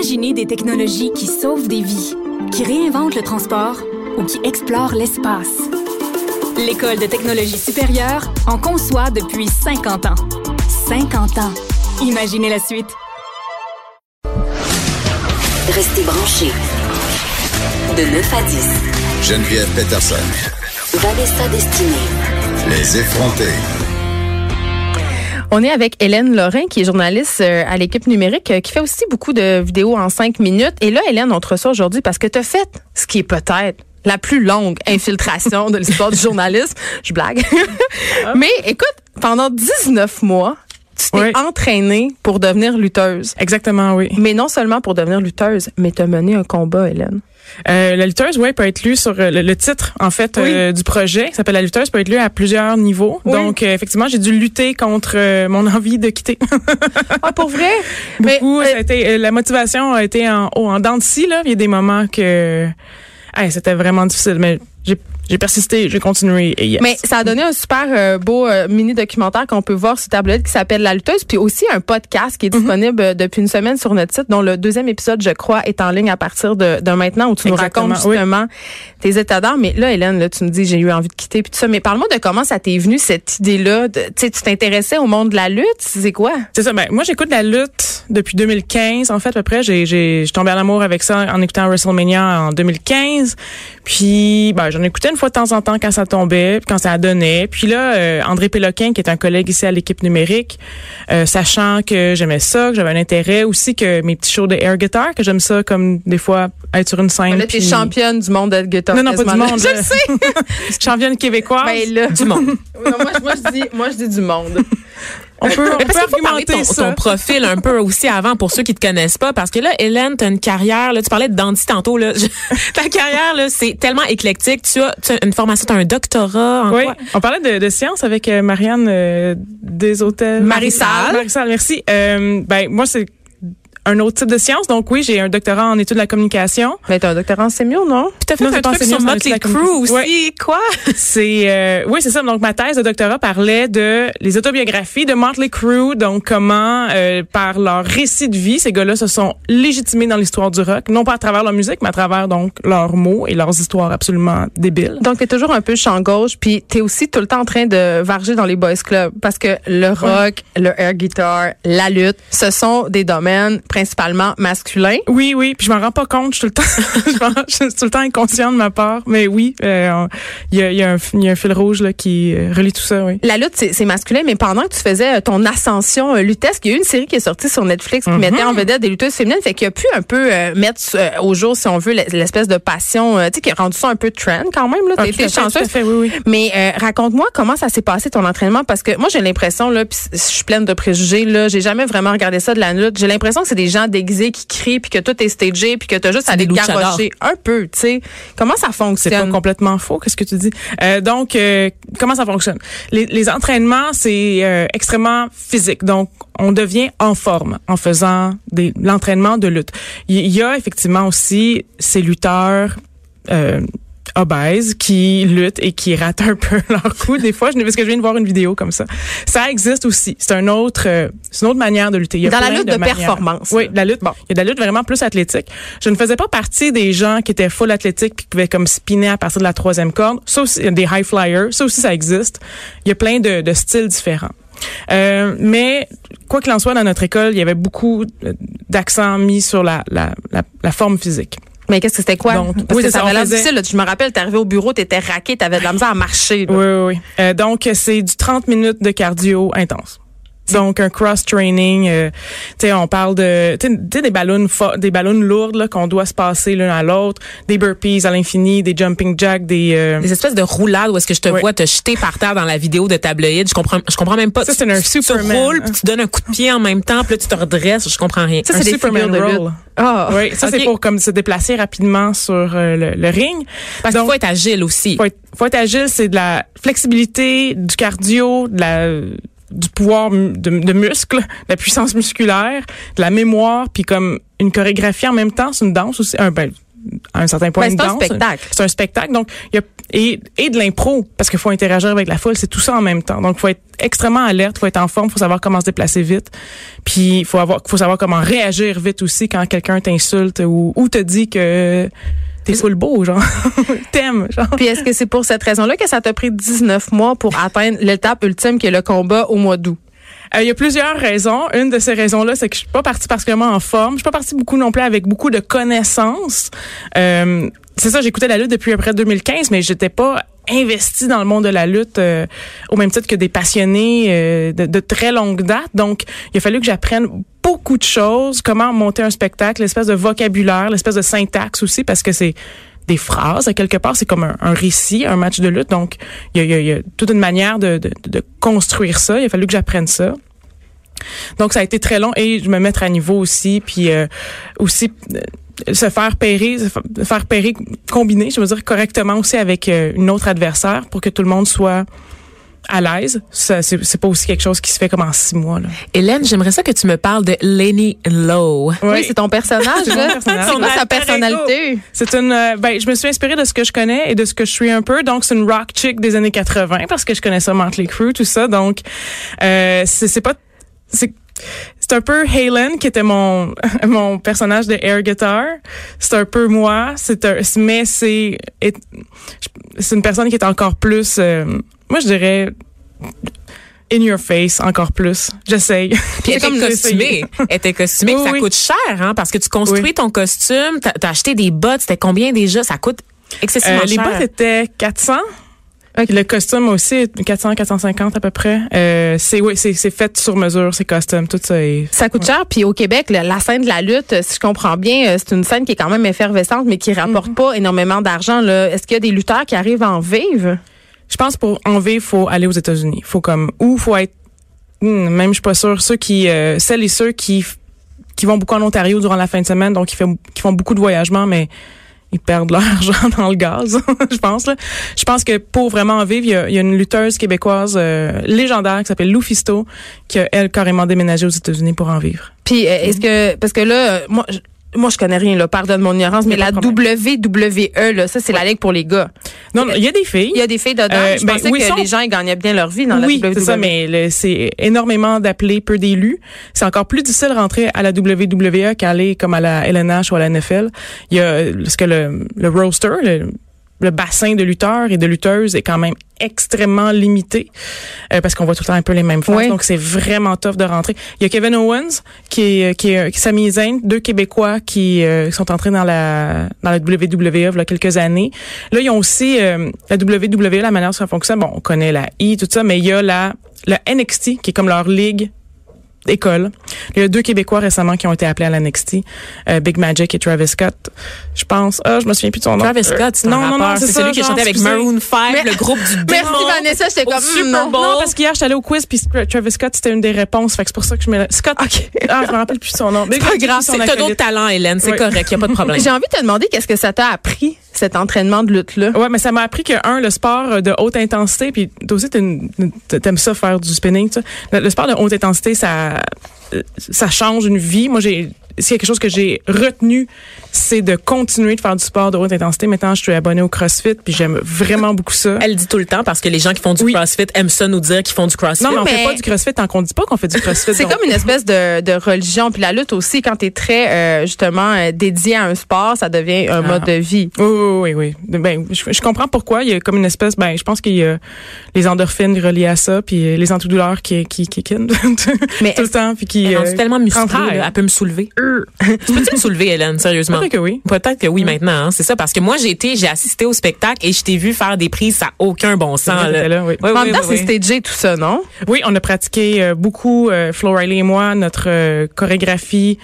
Imaginez des technologies qui sauvent des vies, qui réinventent le transport ou qui explorent l'espace. L'École de technologie supérieure en conçoit depuis 50 ans. 50 ans. Imaginez la suite. Restez branchés. De 9 à 10. Geneviève Peterson. Vanessa Destinée. Les effrontés. On est avec Hélène Lorrain, qui est journaliste euh, à l'équipe numérique, euh, qui fait aussi beaucoup de vidéos en cinq minutes. Et là, Hélène, on te reçoit aujourd'hui parce que tu as fait ce qui est peut-être la plus longue infiltration de l'histoire du journalisme. Je blague. Mais écoute, pendant 19 mois, tu t'es Oui. entraînée pour devenir lutteuse. Exactement, oui. Mais non seulement pour devenir lutteuse, mais tu as mené un combat, Hélène. Euh, la lutteuse, ouais, peut être lue sur euh, le, le titre en fait Oui. euh, du projet qui s'appelle la lutteuse peut être lu à plusieurs niveaux. Oui. Donc euh, effectivement, j'ai dû lutter contre mon envie de quitter. Ah, pour vrai? Mais, Beaucoup, ça a été, euh, la motivation a été en haut, en dents de scie là. Il y a des moments que hey, c'était vraiment difficile, mais j'ai j'ai persisté, j'ai continué. Et yes. Mais ça a donné un super euh, beau euh, mini documentaire qu'on peut voir sur tablette qui s'appelle La lutteuse, puis aussi un podcast qui est disponible euh, depuis une semaine sur notre site, dont le deuxième épisode, je crois, est en ligne à partir de, de maintenant, où tu Exactement, nous racontes justement tes états d'âme. Mais là, Hélène, là, tu me dis, j'ai eu envie de quitter, puis tout ça. Mais parle-moi de comment ça t'est venu cette idée-là. Tu sais, tu t'intéressais au monde de la lutte, c'est quoi? C'est ça. Ben, moi, j'écoute la lutte depuis 2015. En fait, à peu près, j'ai, j'ai, tombée en amour avec ça en écoutant WrestleMania en 2015. Puis, ben, j'en écoutais une fois de temps en temps quand ça tombait, quand ça donnait. Puis là, euh, André Péloquin, qui est un collègue ici à l'équipe numérique, euh, sachant que j'aimais ça, que j'avais un intérêt aussi, que mes petits shows de air guitar, que j'aime ça comme des fois être sur une scène. Là, t'es puis- championne du monde de guitar. Non, non, pas du monde. Je le sais. championne québécoise. Ben là. du monde. Non, moi, moi, je dis, moi, je dis du monde. On peut, on peut argumenter ton, ça. ton profil un peu aussi avant pour ceux qui te connaissent pas parce que là Hélène tu as une carrière là tu parlais de Dandy tantôt là Je- ta carrière là c'est tellement éclectique tu as, tu as une formation tu as un doctorat en Oui, quoi? On parlait de, de science avec euh, Marianne euh, des hôtels. Marissal. Marissal, merci. Euh, ben moi c'est un autre type de science. Donc oui, j'ai un doctorat en études de la communication. Mais t'as un doctorat en sémio, non? Puis t'as fait Non, un truc sur Motley Crue aussi quoi? C'est euh, oui, c'est ça. Donc ma thèse de doctorat parlait de les autobiographies de Motley Crue, donc comment euh, par leur récit de vie, ces gars-là se sont légitimés dans l'histoire du rock, non pas à travers leur musique, mais à travers donc leurs mots et leurs histoires absolument débiles. Donc, t'es toujours un peu champ gauche, puis t'es aussi tout le temps en train de varger dans les boys clubs. Parce que le rock, le air guitar, la lutte, ce sont des domaines principalement masculins. Oui, oui, puis je m'en rends pas compte, je suis tout le temps, je suis tout le temps inconscient de ma part, mais oui, euh, il y, a, il y, a un f- il y a un fil rouge là qui euh, relie tout ça, oui. La lutte, c'est masculin, mais pendant que tu faisais euh, ton ascension luttesque, il y a eu une série qui est sortie sur Netflix qui mettait en vedette des lutteuses féminines, fait qu'il a pu un peu euh, mettre euh, au jour, si on veut, l'espèce de passion, tu sais, qui a rendu ça un peu trend quand même. Là, Ah, été chanceuse. fait, oui, oui. Mais raconte-moi comment ça s'est passé ton entraînement parce que moi j'ai l'impression là, puis je suis pleine de préjugés là, j'ai jamais vraiment regardé ça de la lutte. J'ai l'impression que c'est des gens déguisés qui crient puis que tout est stagé puis que t'as juste à les garrocher un peu, tu sais. Comment ça C'est pas fonctionne? complètement faux, qu'est-ce que tu dis? Euh, Donc, euh, comment ça fonctionne? Les, les entraînements, c'est euh, extrêmement physique, donc on devient en forme en faisant des l'entraînement de lutte. Il y, y a effectivement aussi ces lutteurs. Obèses qui luttent et qui ratent un peu leur coup des fois. Je parce que je viens de voir une vidéo comme ça. Ça existe aussi. C'est un autre euh, c'est une autre manière de lutter. Il y a Dans la lutte de performance, oui la lutte. Bon. il y a de la lutte vraiment plus athlétique. Je ne faisais pas partie des gens qui étaient full athlétique puis qui pouvaient comme spinner à partir de la troisième corde. Ça aussi des high flyers. Ça aussi ça existe. Il y a plein de, de styles différents. Euh, mais quoi qu'il en soit, dans notre école, il y avait beaucoup euh, d'accent mis sur la, la, la, la forme physique. Mais qu'est-ce que c'était quoi? Donc, Parce oui, que ça ça, avait l'air faisait- difficile. là. Je me rappelle, t'es arrivé au bureau, t'étais raqué, t'avais de la misère à marcher. là. Oui, oui, oui. Euh, donc, c'est du 30 minutes de cardio intense. Donc un cross training, euh, tu sais on parle de tu sais tu sais, des ballons des ballons lourdes là qu'on doit se passer l'un à l'autre, des burpees à l'infini, des jumping jacks, des euh, des espèces de roulades où est-ce que je te Oui. vois te jeter par terre dans la vidéo de tabloïd je comprends je comprends même pas Ça, Tu- c'est un tu, tu Superman. roules puis tu donnes un coup de pied en même temps puis là tu te redresses je comprends rien Ça, c'est des Superman de roll. Ah. Oui, ça c'est pour comme se déplacer rapidement sur euh, le, le ring. parce qu'il faut être agile aussi faut être, faut être agile, c'est de la flexibilité, du cardio, de la du pouvoir de, de muscle, de la puissance musculaire, de la mémoire, puis comme une chorégraphie en même temps, c'est une danse aussi, un ben, à un certain point Ben, une c'est un spectacle. C'est un spectacle. Donc, il y a, et, et de l'impro, parce qu'il faut interagir avec la foule. C'est tout ça en même temps. Donc, il faut être extrêmement alerte, faut être en forme, faut savoir comment se déplacer vite. Puis, il faut avoir, faut savoir comment réagir vite aussi quand quelqu'un t'insulte ou, ou te dit que t'es full beau, genre. T'aimes, genre. Puis est-ce que c'est pour cette raison-là que ça t'a pris 19 mois pour atteindre l'étape ultime qui est le combat au mois d'août? Euh, Il y a plusieurs raisons. Une de ces raisons-là, c'est que je suis pas partie particulièrement en forme. Je suis pas partie beaucoup non plus avec beaucoup de connaissances. Euh, c'est ça, j'écoutais la lutte depuis après 2015, mais j'étais pas investie dans le monde de la lutte euh, au même titre que des passionnés euh, de, de très longue date. Donc, il a fallu que j'apprenne beaucoup de choses, comment monter un spectacle, l'espèce de vocabulaire, l'espèce de syntaxe aussi, parce que c'est des phrases, à quelque part, c'est comme un, un récit, un match de lutte. Donc, il y a, y a toute une manière de, de, de construire ça. Il a fallu que j'apprenne ça. Donc, ça a été très long et je me mettre à niveau aussi, puis euh, aussi euh, se faire pairer, se fa- faire pairer, combiner, je veux dire, correctement aussi avec euh, une autre adversaire pour que tout le monde soit à l'aise. Ça, c'est c'est pas aussi quelque chose qui se fait comme en six mois. Là. Hélène, j'aimerais ça que tu me parles de Lenny Lowe. Oui, c'est ton personnage, C'est personnage. Quoi sa personnalité? C'est une, euh, ben, je me suis inspirée de ce que je connais et de ce que je suis un peu. Donc, c'est une rock chick des années 80 parce que je connais ça, Motley Crue, tout ça. Donc, euh, c'est c'est pas, c'est, c'est un peu Halen qui était mon mon personnage de air guitar. C'est un peu moi. C'est un, mais c'est est- c'est une personne qui est encore plus, euh, moi je dirais in your face encore plus. J'essaye. Puis elle était comme costumée. Elle était costumée. Oui, ça oui. coûte cher, hein, parce que tu construis Oui. ton costume, t'as as acheté des bottes, c'était combien déjà? Ça coûte excessivement Euh, les cher. bottes étaient 400. Le costume aussi, 400, 450 à peu près. Euh, c'est oui, c'est c'est fait sur mesure, c'est custom, tout ça. Est, Ça coûte cher. Puis au Québec, la, la scène de la lutte, si je comprends bien, euh, c'est une scène qui est quand même effervescente, mais qui rapporte pas énormément d'argent. là. Est-ce qu'il y a des lutteurs qui arrivent à en vivre? je pense pour en vivre, faut aller aux États-Unis. Faut comme ou faut être hmm, même je suis pas sûre ceux qui euh, celles et ceux qui qui vont beaucoup en Ontario durant la fin de semaine, donc qui font qui font beaucoup de voyagements, mais ils perdent leur argent dans le gaz, je pense. Là. Je pense que pour vraiment en vivre, il y a, il y a une lutteuse québécoise euh, légendaire qui s'appelle Lou Fisto, qui a, elle, carrément déménagé aux États-Unis pour en vivre. Puis euh, est-ce que parce que là, moi, je, moi je connais rien là, pardonne mon ignorance, mais la WWE là, ça c'est la ligue pour les gars. Non, non, il y a des filles. Il y a des filles dedans. Euh, je ben, pensais oui, que sont- les gens ils gagnaient bien leur vie dans oui, la WWE. c'est ça, mais c'est énormément d'appelés, peu d'élus. C'est encore plus difficile de rentrer à la WWE qu'aller comme à la LNH ou à la NFL. Il y a ce que le, le roster, le, le bassin de lutteurs et de lutteuses est quand même extrêmement limité euh, parce qu'on voit tout le temps un peu les mêmes faces. Oui. Donc c'est vraiment tough de rentrer. Il y a Kevin Owens qui est qui est qui est Sami Zayn, deux Québécois qui euh, sont entrés dans la dans la WWE il y a quelques années. Là, ils ont aussi euh, la WWE, la manière dont ça fonctionne. Bon, on connaît la I, tout ça, mais il y a la le NXT qui est comme leur ligue école. Il y a deux Québécois récemment qui ont été appelés à la NXT, euh, Big Magic et Travis Scott. Je pense. Ah, je me souviens plus de son nom. Travis Scott, c'est un non, non, c'est celui qui a chanté avec. Maroon 5, le groupe du Merci. Vanessa, j'étais comme Super hmm, non. Bowl. Non, parce qu'hier, j'étais allée au quiz, puis Travis Scott, c'était une des réponses. Fait que c'est pour ça que je mets Scott. Ah, je me rappelle plus de son nom. Mais Pas grave, c'est t'as d'autres talents, Hélène, c'est Oui. correct, y a pas de problème. J'ai envie de te demander qu'est-ce que ça t'a appris cet entraînement de lutte là. Ouais, mais ça m'a appris que un, le sport euh, de haute intensité, puis toi aussi t'aimes ça faire du spinning, tu sais. Le, le sport de haute intensité, ça, euh, ça change une vie. Moi, j'ai, s'il y a quelque chose que j'ai retenu, c'est de continuer de faire du sport de haute intensité. Maintenant, je suis abonnée au CrossFit, puis j'aime vraiment beaucoup ça. Elle dit tout le temps parce que les gens qui font du Oui. CrossFit aiment ça nous dire qu'ils font du CrossFit. non, mais on mais- fait pas du CrossFit tant qu'on dit pas qu'on fait du CrossFit. C'est comme une espèce de, de religion. Puis la lutte aussi, quand tu es très euh, justement euh, dédié à un sport, ça devient un mode de vie. Oui, oui, oui, oui. Ben, je, je comprends pourquoi. Il y a comme une espèce, ben, je pense qu'il y a les endorphines reliées à ça, puis euh, les antidouleurs qui, qui, Mais tout le temps, puis qui. Elle est euh, tellement musclée, elle peut me soulever. tu peux-tu me soulever, Hélène, sérieusement? Peut-être que oui. Peut-être que oui maintenant, hein, c'est ça, parce que moi j'ai été, j'ai assisté au spectacle et je t'ai vu faire des prises, ça n'a aucun bon sens. Là. là, oui. Oui, en oui, même temps, oui, c'est oui. stagé tout ça, non? Oui, on a pratiqué euh, beaucoup, euh, Flo Riley et moi, notre euh, chorégraphie.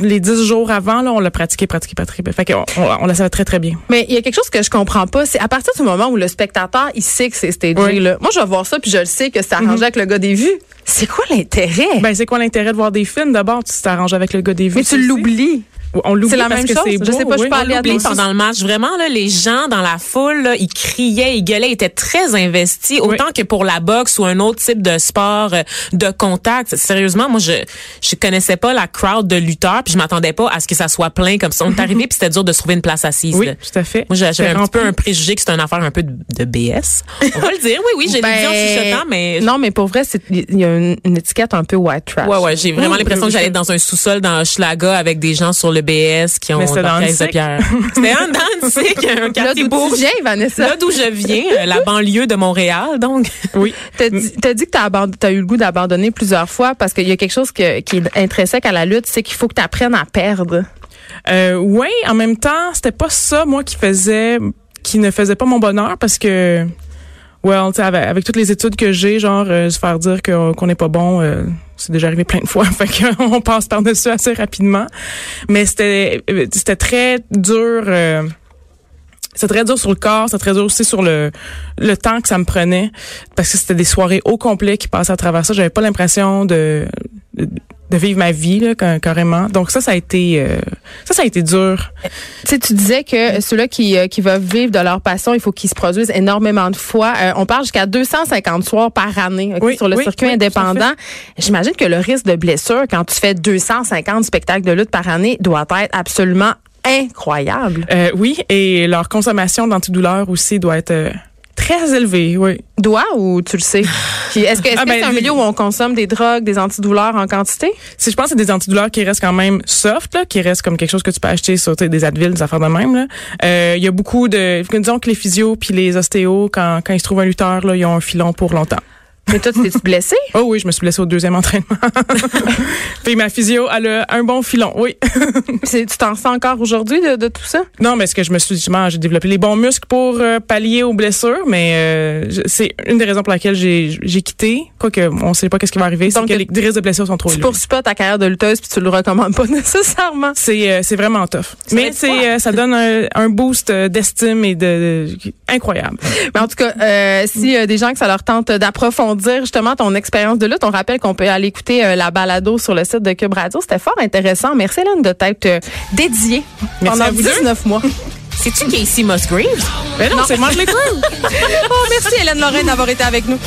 Les dix jours avant, là, on l'a pratiqué, pratiqué, pratiqué. Fait qu'on on, on la savait très, très bien. Mais il y a quelque chose que je comprends pas, c'est à partir du moment où le spectateur il sait que c'est stagé Oui. là. Moi je vais voir ça puis je le sais que c'est arrangé avec le gars des vues. C'est quoi l'intérêt? Ben, c'est quoi l'intérêt de voir des films? D'abord, tu t'arranges avec le gars des vues. Mais tu l'oublies. On l'oublie C'est la parce même que chose. c'est Je beau, sais pas, je oui. peux aller à pendant le match. Vraiment, là, les gens dans la foule, là, ils criaient, ils gueulaient, ils étaient très investis, autant que pour la boxe ou un autre type de sport euh, de contact. Sérieusement, moi, je je connaissais pas la crowd de lutteurs, puis je m'attendais pas à ce que ça soit plein comme ça. On est arrivé, puis c'était dur de trouver une place assise. Oui, là. tout à fait. Moi, j'avais C'était un petit peu un préjugé que c'est une affaire un peu de, de BS. On va le dire, oui, oui, j'ai Ben, dit en chuchotant, mais... Non, mais pour vrai, c'est- il y a une, une étiquette un peu white trash. Ouais, ouais, j'ai vraiment Oui, l'impression que oui, j'allais oui. dans un sous-sol dans Schlaga avec des gens sur le BS qui ont caisse de pierre. C'était un Danzig, un Là quartier d'où beau. tu viens, Vanessa? Là d'où je viens, euh, la banlieue de Montréal, donc. Oui. T'as dit, t'as dit que t'as, eu le goût d'abandonner plusieurs fois parce qu'il y a quelque chose que- qui est intrinsèque à la lutte, c'est qu'il faut que tu apprennes à perdre. Euh, oui, en même temps, c'était pas ça, moi, qui faisait, qui ne faisait pas mon bonheur parce que, well, avec, avec toutes les études que j'ai, genre, euh, se faire dire qu'on n'est pas bon, euh, c'est déjà arrivé plein de fois. Fait qu'on passe par-dessus assez rapidement. Mais c'était, euh, c'était très dur, euh, c'était très dur sur le corps, c'était très dur aussi sur le le temps que ça me prenait parce que c'était des soirées au complet qui passaient à travers ça. J'avais pas l'impression de, de de vivre ma vie là, ca- carrément. Donc ça ça a été euh, ça ça a été dur. Tu tu disais que ceux-là qui, euh, qui veulent vivre de leur passion, il faut qu'ils se produisent énormément de fois. Euh, on parle jusqu'à 250 soirs par année Oui, sur le oui, circuit oui, indépendant. J'imagine que le risque de blessure quand tu fais 250 spectacles de lutte par année doit être absolument incroyable. Euh, oui, et leur consommation d'antidouleurs aussi doit être euh, très élevée, oui. Doit ou tu le sais? Est-ce que Ah, ben, c'est un les- milieu où on consomme des drogues, des antidouleurs en quantité? Si je pense que c'est des antidouleurs qui restent quand même soft, là, qui restent comme quelque chose que tu peux acheter sur des Advil, des affaires de même. là. Euh, Il y a beaucoup de, disons que les physios puis les ostéos, quand, quand ils se trouvent un lutteur, là, ils ont un filon pour longtemps. Mais toi, tu t'es blessé? Oh oui, je me suis blessée au deuxième entraînement. puis ma physio, elle a un bon filon, oui. Tu t'en sens encore aujourd'hui de, de tout ça? non, mais est-ce que je me suis justement, j'ai développé les bons muscles pour euh, pallier aux blessures, mais euh, c'est une des raisons pour laquelle j'ai quitté. Quoique, on sait pas qu'est-ce qui va arriver, c'est Donc, que les, les risques de blessures sont trop Tu élevés. poursuis pas ta carrière de lutteuse puis tu le recommandes pas nécessairement. C'est euh, vraiment tough. Mais c'est euh, ça donne un, un boost d'estime et de, de- incroyable. Mais en tout cas, si des gens que ça leur tente d'approfondir justement ton expérience de lutte, on rappelle qu'on peut aller écouter euh, la balado sur le site de Cube Radio. C'était fort intéressant. Merci Hélène de t'être euh, dédiée Merci pendant à vous deux. 19 mois. C'est-tu Casey Musgraves? Mais non, c'est Motley Crue. oh, merci Hélène Lorraine d'avoir été avec nous.